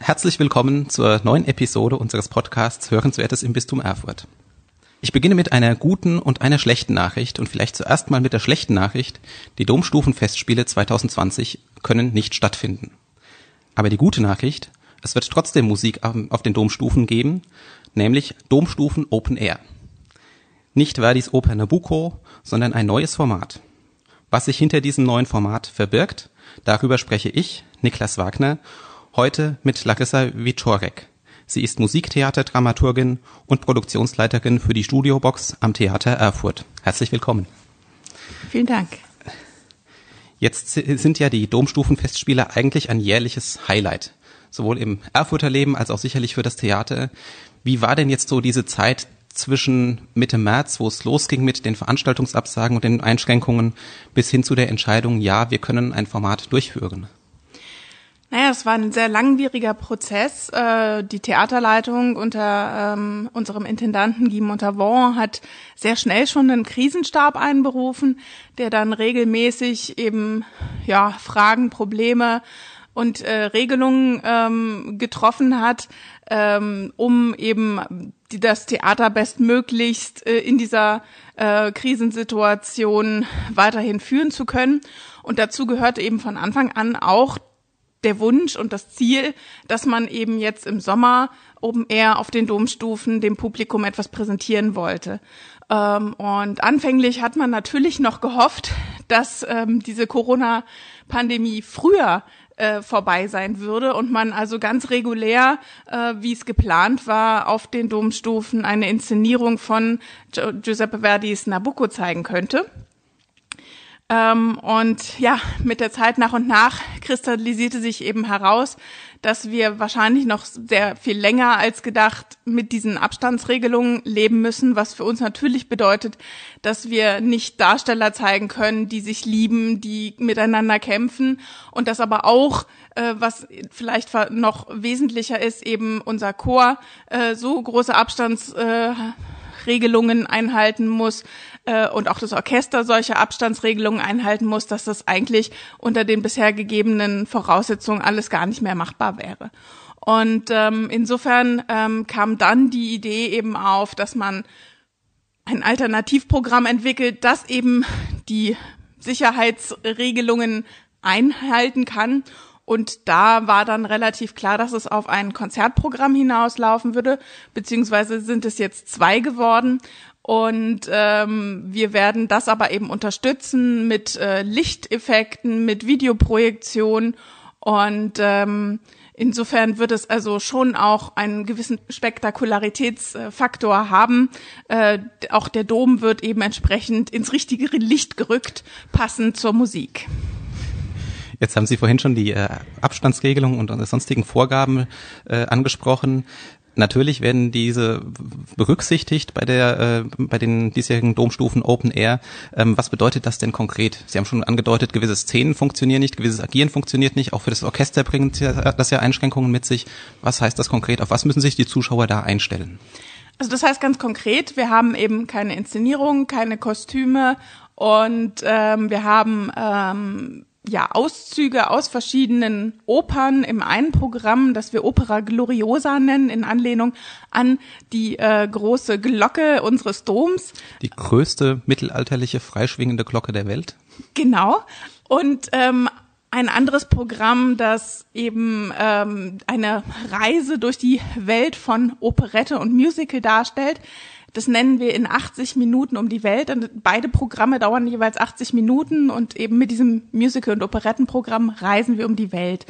Herzlich willkommen zur neuen Episode unseres Podcasts Hörenswertes im Bistum Erfurt. Ich beginne mit einer guten und einer schlechten Nachricht und vielleicht zuerst mal mit der schlechten Nachricht. Die Domstufenfestspiele 2020 können nicht stattfinden. Aber die gute Nachricht, es wird trotzdem Musik auf den Domstufen geben, nämlich Domstufen Open Air. Nicht Verdis Oper Nabucco, sondern ein neues Format. Was sich hinter diesem neuen Format verbirgt, darüber spreche ich, Niklas Wagner, heute mit Larissa Wiczorek. Sie ist Musiktheaterdramaturgin und Produktionsleiterin für die Studiobox am Theater Erfurt. Herzlich willkommen. Vielen Dank. Jetzt sind ja die Domstufenfestspiele eigentlich ein jährliches Highlight, sowohl im Erfurter Leben als auch sicherlich für das Theater. Wie war denn jetzt so diese Zeit zwischen Mitte März, wo es losging mit den Veranstaltungsabsagen und den Einschränkungen, bis hin zu der Entscheidung, ja, wir können ein Format durchführen? Naja, es war ein sehr langwieriger Prozess. Äh, die Theaterleitung unter ähm, unserem Intendanten Guy Montavon hat sehr schnell schon einen Krisenstab einberufen, der dann regelmäßig eben ja Fragen, Probleme und äh, Regelungen ähm, getroffen hat, ähm, um eben das Theater bestmöglichst äh, in dieser äh, Krisensituation weiterhin führen zu können. Und dazu gehörte eben von Anfang an auch der Wunsch und das Ziel, dass man eben jetzt im Sommer oben eher auf den Domstufen dem Publikum etwas präsentieren wollte. Ähm, und anfänglich hat man natürlich noch gehofft, dass ähm, diese Corona-Pandemie früher äh, vorbei sein würde und man also ganz regulär, äh, wie es geplant war, auf den Domstufen eine Inszenierung von Giuseppe Verdis Nabucco zeigen könnte. Ähm, und ja, mit der Zeit nach und nach kristallisierte sich eben heraus, dass wir wahrscheinlich noch sehr viel länger als gedacht mit diesen Abstandsregelungen leben müssen, was für uns natürlich bedeutet, dass wir nicht Darsteller zeigen können, die sich lieben, die miteinander kämpfen. Und das aber auch, äh, was vielleicht noch wesentlicher ist, eben unser Chor äh, so große Abstands äh, einhalten muss äh, und auch das Orchester solche Abstandsregelungen einhalten muss, dass das eigentlich unter den bisher gegebenen Voraussetzungen alles gar nicht mehr machbar wäre. Und ähm, insofern ähm, kam dann die Idee eben auf, dass man ein Alternativprogramm entwickelt, das eben die Sicherheitsregelungen einhalten kann und da war dann relativ klar, dass es auf ein Konzertprogramm hinauslaufen würde, beziehungsweise sind es jetzt zwei geworden. Und ähm, wir werden das aber eben unterstützen mit äh, Lichteffekten, mit Videoprojektion und ähm, Insofern wird es also schon auch einen gewissen Spektakularitätsfaktor haben. Äh, auch der Dom wird eben entsprechend ins richtige Licht gerückt, passend zur Musik. Jetzt haben Sie vorhin schon die äh, Abstandsregelung und sonstigen Vorgaben äh, angesprochen. Natürlich werden diese berücksichtigt bei der äh, bei den diesjährigen Domstufen Open Air. Ähm, was bedeutet das denn konkret? Sie haben schon angedeutet, gewisse Szenen funktionieren nicht, gewisses Agieren funktioniert nicht. Auch für das Orchester bringt das ja Einschränkungen mit sich. Was heißt das konkret? Auf was müssen sich die Zuschauer da einstellen? Also das heißt ganz konkret, wir haben eben keine Inszenierung, keine Kostüme und ähm, wir haben ähm, ja, Auszüge aus verschiedenen Opern im einen Programm, das wir Opera Gloriosa nennen, in Anlehnung an die äh, große Glocke unseres Doms. Die größte mittelalterliche freischwingende Glocke der Welt. Genau. Und ähm, ein anderes Programm, das eben ähm, eine Reise durch die Welt von Operette und Musical darstellt. Das nennen wir in 80 Minuten um die Welt. Und beide Programme dauern jeweils 80 Minuten und eben mit diesem Musical- und Operettenprogramm reisen wir um die Welt.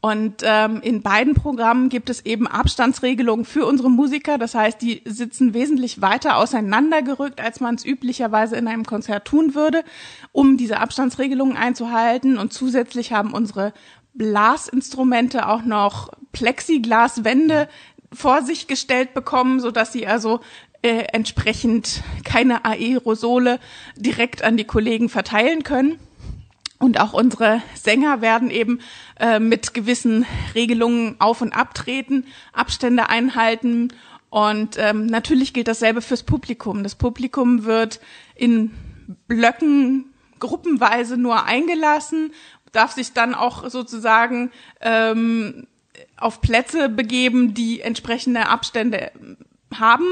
Und ähm, in beiden Programmen gibt es eben Abstandsregelungen für unsere Musiker. Das heißt, die sitzen wesentlich weiter auseinandergerückt, als man es üblicherweise in einem Konzert tun würde, um diese Abstandsregelungen einzuhalten. Und zusätzlich haben unsere Blasinstrumente auch noch Plexiglaswände vor sich gestellt bekommen, so dass sie also äh, entsprechend keine Aerosole direkt an die Kollegen verteilen können. Und auch unsere Sänger werden eben äh, mit gewissen Regelungen auf und abtreten, Abstände einhalten. Und ähm, natürlich gilt dasselbe fürs Publikum. Das Publikum wird in Blöcken gruppenweise nur eingelassen, darf sich dann auch sozusagen ähm, auf Plätze begeben, die entsprechende Abstände haben.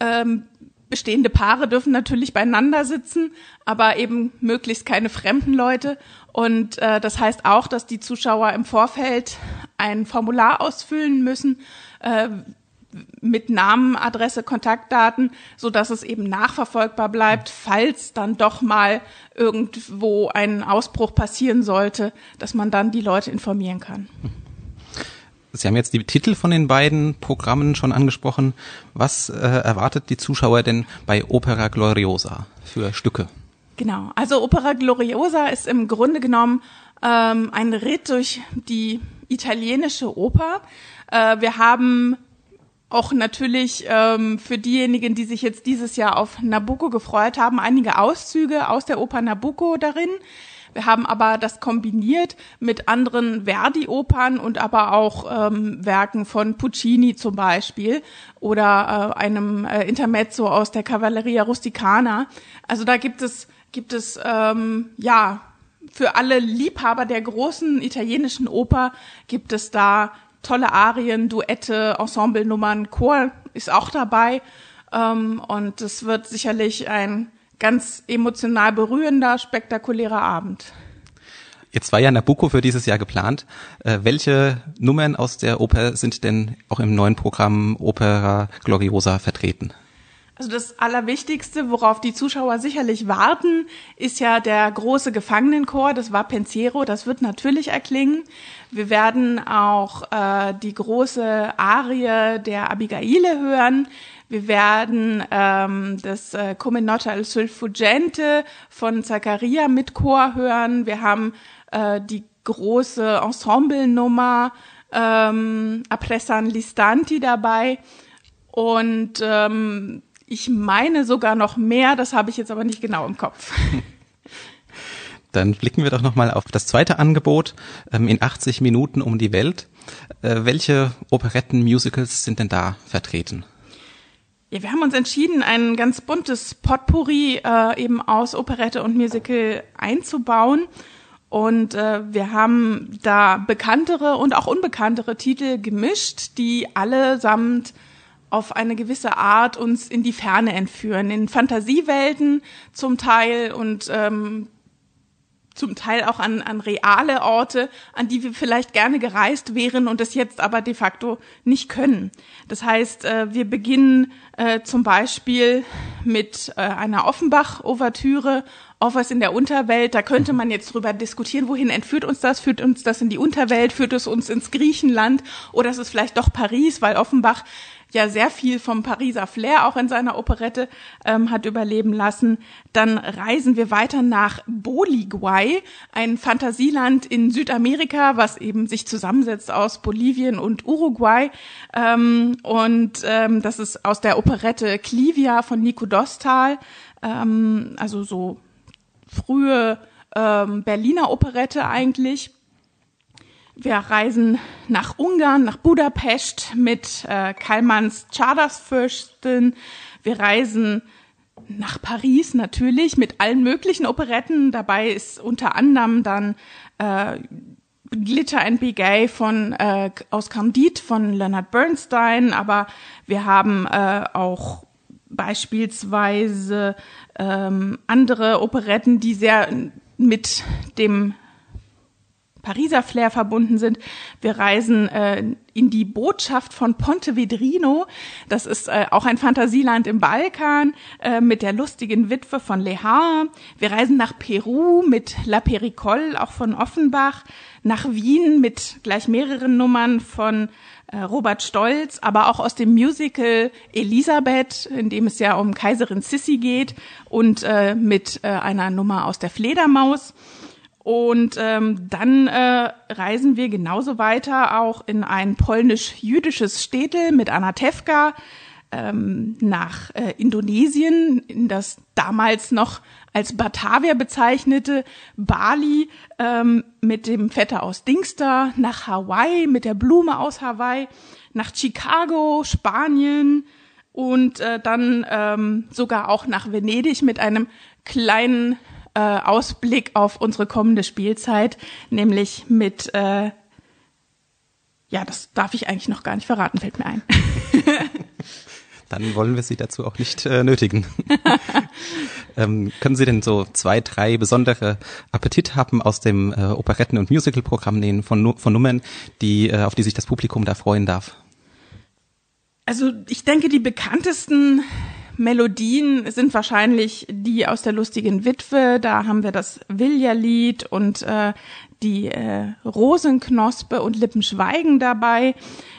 Ähm, bestehende Paare dürfen natürlich beieinander sitzen, aber eben möglichst keine fremden Leute. Und äh, das heißt auch, dass die Zuschauer im Vorfeld ein Formular ausfüllen müssen äh, mit Namen, Adresse, Kontaktdaten, so dass es eben nachverfolgbar bleibt, falls dann doch mal irgendwo ein Ausbruch passieren sollte, dass man dann die Leute informieren kann. Sie haben jetzt die Titel von den beiden Programmen schon angesprochen. Was äh, erwartet die Zuschauer denn bei Opera Gloriosa für Stücke? Genau, also Opera Gloriosa ist im Grunde genommen ähm, ein Ritt durch die italienische Oper. Äh, wir haben auch natürlich ähm, für diejenigen, die sich jetzt dieses Jahr auf Nabucco gefreut haben, einige Auszüge aus der Oper Nabucco darin. Wir haben aber das kombiniert mit anderen Verdi-Opern und aber auch ähm, Werken von Puccini zum Beispiel oder äh, einem äh, Intermezzo aus der Cavalleria Rusticana. Also da gibt es gibt es ähm, ja für alle Liebhaber der großen italienischen Oper gibt es da tolle Arien, Duette, Ensemblenummern, Chor ist auch dabei. Ähm, und es wird sicherlich ein ganz emotional berührender, spektakulärer Abend. Jetzt war ja Nabucco für dieses Jahr geplant. Äh, welche Nummern aus der Oper sind denn auch im neuen Programm Opera Gloriosa vertreten? Also das Allerwichtigste, worauf die Zuschauer sicherlich warten, ist ja der große Gefangenenchor, das war Pensiero, das wird natürlich erklingen. Wir werden auch äh, die große Arie der Abigaile hören. Wir werden ähm, das äh, Come Nota il Sulfugente von Zaccaria mit Chor hören. Wir haben äh, die große Ensemble-Nummer ähm, Apressan Listanti dabei. Und ähm, ich meine sogar noch mehr, das habe ich jetzt aber nicht genau im Kopf. Dann blicken wir doch nochmal auf das zweite Angebot ähm, in 80 Minuten um die Welt. Äh, welche Operetten, Musicals sind denn da vertreten? Ja, wir haben uns entschieden, ein ganz buntes Potpourri äh, eben aus Operette und Musical einzubauen. Und äh, wir haben da bekanntere und auch unbekanntere Titel gemischt, die allesamt auf eine gewisse Art uns in die Ferne entführen, in Fantasiewelten zum Teil und ähm, zum Teil auch an, an reale Orte, an die wir vielleicht gerne gereist wären und es jetzt aber de facto nicht können. Das heißt, äh, wir beginnen äh, zum Beispiel mit äh, einer Offenbach-Ouvertüre, Offers in der Unterwelt. Da könnte man jetzt drüber diskutieren, wohin entführt uns das? Führt uns das in die Unterwelt? Führt es uns ins Griechenland? Oder ist es vielleicht doch Paris, weil Offenbach ja sehr viel vom Pariser Flair auch in seiner Operette ähm, hat überleben lassen. Dann reisen wir weiter nach Boliguay, ein Fantasieland in Südamerika, was eben sich zusammensetzt aus Bolivien und Uruguay. Ähm, und ähm, das ist aus der Operette Clivia von Nico Dostal, ähm, also so frühe ähm, Berliner Operette eigentlich. Wir reisen nach Ungarn, nach Budapest mit äh, Kalmans Czardas-Fürstin. Wir reisen nach Paris natürlich mit allen möglichen Operetten. Dabei ist unter anderem dann äh, Glitter and Be Gay von äh, aus Candide von Leonard Bernstein, aber wir haben äh, auch beispielsweise ähm, andere Operetten, die sehr mit dem Pariser Flair verbunden sind. Wir reisen äh, in die Botschaft von Pontevedrino. Das ist äh, auch ein Fantasieland im Balkan äh, mit der lustigen Witwe von Lehar. Wir reisen nach Peru mit La Pericole, auch von Offenbach. Nach Wien mit gleich mehreren Nummern von äh, Robert Stolz, aber auch aus dem Musical Elisabeth, in dem es ja um Kaiserin Sissi geht und äh, mit äh, einer Nummer aus der Fledermaus. Und ähm, dann äh, reisen wir genauso weiter auch in ein polnisch-jüdisches Städtel mit Anatevka ähm, nach äh, Indonesien, in das damals noch als Batavia bezeichnete Bali ähm, mit dem Vetter aus Dingster, nach Hawaii mit der Blume aus Hawaii, nach Chicago, Spanien und äh, dann ähm, sogar auch nach Venedig mit einem kleinen äh, Ausblick auf unsere kommende Spielzeit, nämlich mit äh, ja, das darf ich eigentlich noch gar nicht verraten, fällt mir ein. Dann wollen wir Sie dazu auch nicht äh, nötigen. ähm, können Sie denn so zwei, drei besondere Appetit haben aus dem äh, Operetten- und Musical-Programm nehmen von, von Nummern, die, äh, auf die sich das Publikum da freuen darf? Also ich denke, die bekanntesten Melodien sind wahrscheinlich die aus der lustigen Witwe. Da haben wir das Vilja-Lied und äh, die äh, Rosenknospe und Lippenschweigen dabei.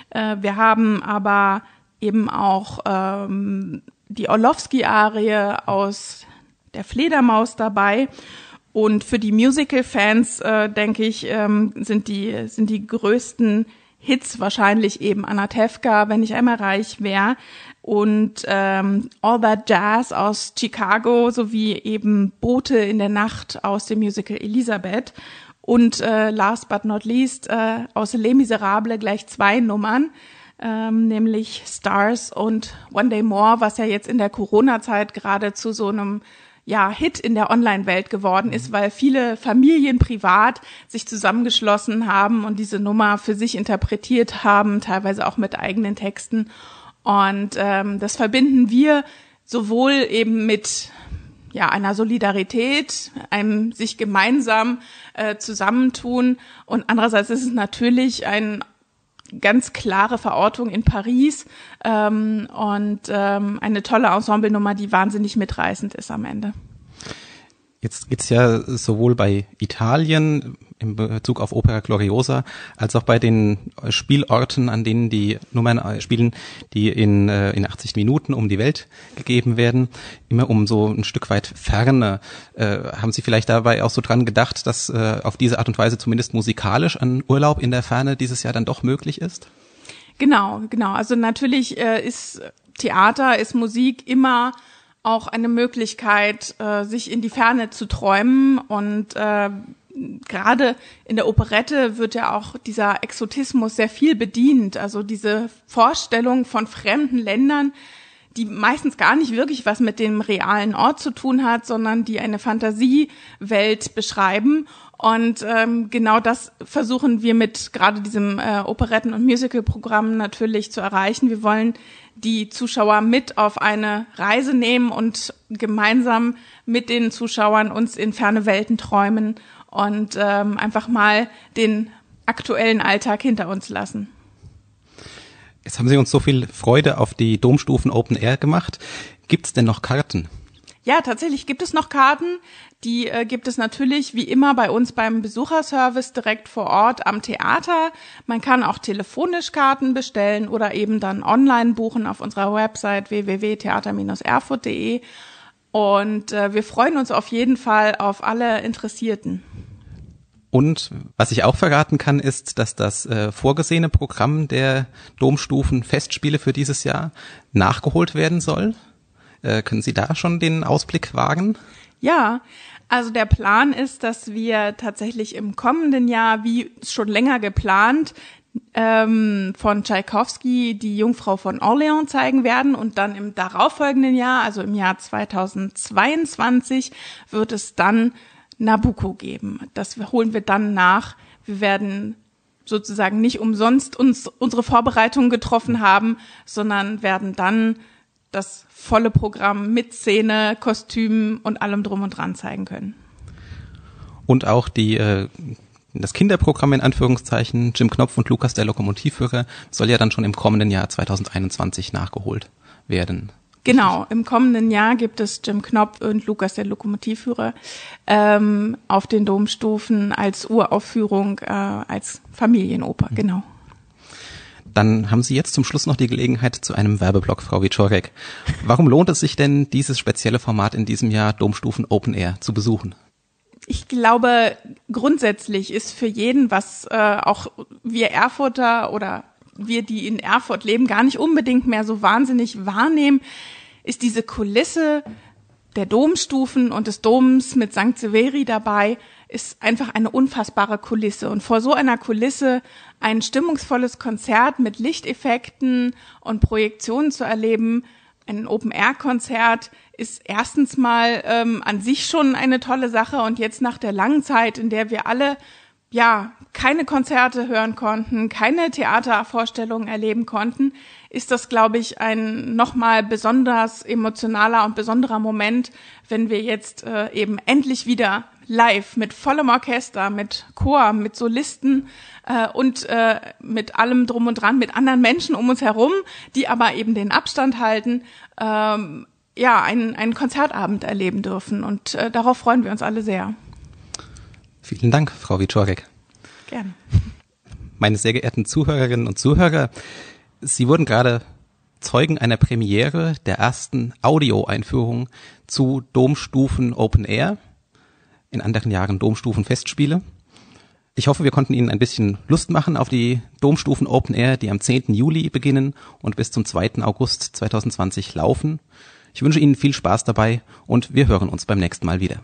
Äh, wir haben aber eben auch ähm, die Orlowski-Arie aus der Fledermaus dabei. Und für die Musical-Fans, äh, denke ich, ähm, sind die, sind die größten Hits wahrscheinlich eben Anatevka, wenn ich einmal reich wäre und ähm, All That Jazz aus Chicago sowie eben Boote in der Nacht aus dem Musical Elisabeth. Und äh, last but not least äh, aus Les Miserables gleich zwei Nummern ähm, nämlich Stars und One Day More, was ja jetzt in der Corona-Zeit gerade zu so einem ja, Hit in der Online-Welt geworden ist, weil viele Familien privat sich zusammengeschlossen haben und diese Nummer für sich interpretiert haben, teilweise auch mit eigenen Texten. Und ähm, das verbinden wir sowohl eben mit ja, einer Solidarität, einem sich gemeinsam äh, zusammentun und andererseits ist es natürlich ein ganz klare Verortung in Paris ähm, und ähm, eine tolle Ensemblenummer, die wahnsinnig mitreißend ist am Ende. Jetzt geht's ja sowohl bei Italien in Bezug auf Opera Gloriosa als auch bei den Spielorten, an denen die Nummern äh, spielen, die in, äh, in 80 Minuten um die Welt gegeben werden, immer um so ein Stück weit Ferne. Äh, haben Sie vielleicht dabei auch so dran gedacht, dass äh, auf diese Art und Weise zumindest musikalisch ein Urlaub in der Ferne dieses Jahr dann doch möglich ist? Genau, genau. Also natürlich äh, ist Theater, ist Musik immer auch eine Möglichkeit, äh, sich in die Ferne zu träumen. Und äh, gerade in der Operette wird ja auch dieser Exotismus sehr viel bedient. Also diese Vorstellung von fremden Ländern, die meistens gar nicht wirklich was mit dem realen Ort zu tun hat, sondern die eine Fantasiewelt beschreiben. Und ähm, genau das versuchen wir mit gerade diesem äh, Operetten- und Musical-Programm natürlich zu erreichen. Wir wollen die Zuschauer mit auf eine Reise nehmen und gemeinsam mit den Zuschauern uns in ferne Welten träumen und ähm, einfach mal den aktuellen Alltag hinter uns lassen. Jetzt haben Sie uns so viel Freude auf die Domstufen Open Air gemacht. Gibt es denn noch Karten? Ja, tatsächlich gibt es noch Karten. Die äh, gibt es natürlich wie immer bei uns beim Besucherservice direkt vor Ort am Theater. Man kann auch telefonisch Karten bestellen oder eben dann online buchen auf unserer Website www.theater-erfurt.de. Und äh, wir freuen uns auf jeden Fall auf alle Interessierten. Und was ich auch verraten kann, ist, dass das äh, vorgesehene Programm der Domstufen Festspiele für dieses Jahr nachgeholt werden soll. Äh, können Sie da schon den Ausblick wagen? Ja, also der Plan ist, dass wir tatsächlich im kommenden Jahr, wie schon länger geplant, ähm, von Tchaikovsky die Jungfrau von Orléans zeigen werden und dann im darauffolgenden Jahr, also im Jahr 2022, wird es dann Nabucco geben. Das holen wir dann nach. Wir werden sozusagen nicht umsonst uns unsere Vorbereitungen getroffen haben, sondern werden dann das volle Programm mit Szene, Kostümen und allem drum und dran zeigen können. Und auch die äh, das Kinderprogramm in Anführungszeichen, Jim Knopf und Lukas der Lokomotivführer, soll ja dann schon im kommenden Jahr 2021 nachgeholt werden. Genau, im kommenden Jahr gibt es Jim Knopf und Lukas der Lokomotivführer ähm, auf den Domstufen als Uraufführung, äh, als Familienoper, mhm. genau. Dann haben Sie jetzt zum Schluss noch die Gelegenheit zu einem Werbeblock, Frau Wiczorek. Warum lohnt es sich denn, dieses spezielle Format in diesem Jahr Domstufen Open Air zu besuchen? Ich glaube, grundsätzlich ist für jeden, was äh, auch wir Erfurter oder wir, die in Erfurt leben, gar nicht unbedingt mehr so wahnsinnig wahrnehmen, ist diese Kulisse der Domstufen und des Doms mit St. Severi dabei ist einfach eine unfassbare Kulisse. Und vor so einer Kulisse ein stimmungsvolles Konzert mit Lichteffekten und Projektionen zu erleben, ein Open-Air-Konzert ist erstens mal ähm, an sich schon eine tolle Sache und jetzt nach der langen Zeit, in der wir alle ja, keine Konzerte hören konnten, keine Theatervorstellungen erleben konnten, ist das, glaube ich, ein nochmal besonders emotionaler und besonderer Moment, wenn wir jetzt äh, eben endlich wieder live mit vollem Orchester, mit Chor, mit Solisten äh, und äh, mit allem drum und dran, mit anderen Menschen um uns herum, die aber eben den Abstand halten, ähm, ja, einen, einen Konzertabend erleben dürfen. Und äh, darauf freuen wir uns alle sehr. Vielen Dank, Frau Wiczorek. Gerne. Meine sehr geehrten Zuhörerinnen und Zuhörer, Sie wurden gerade Zeugen einer Premiere der ersten Audioeinführung zu Domstufen Open Air, in anderen Jahren Domstufen Festspiele. Ich hoffe, wir konnten Ihnen ein bisschen Lust machen auf die Domstufen Open Air, die am 10. Juli beginnen und bis zum 2. August 2020 laufen. Ich wünsche Ihnen viel Spaß dabei und wir hören uns beim nächsten Mal wieder.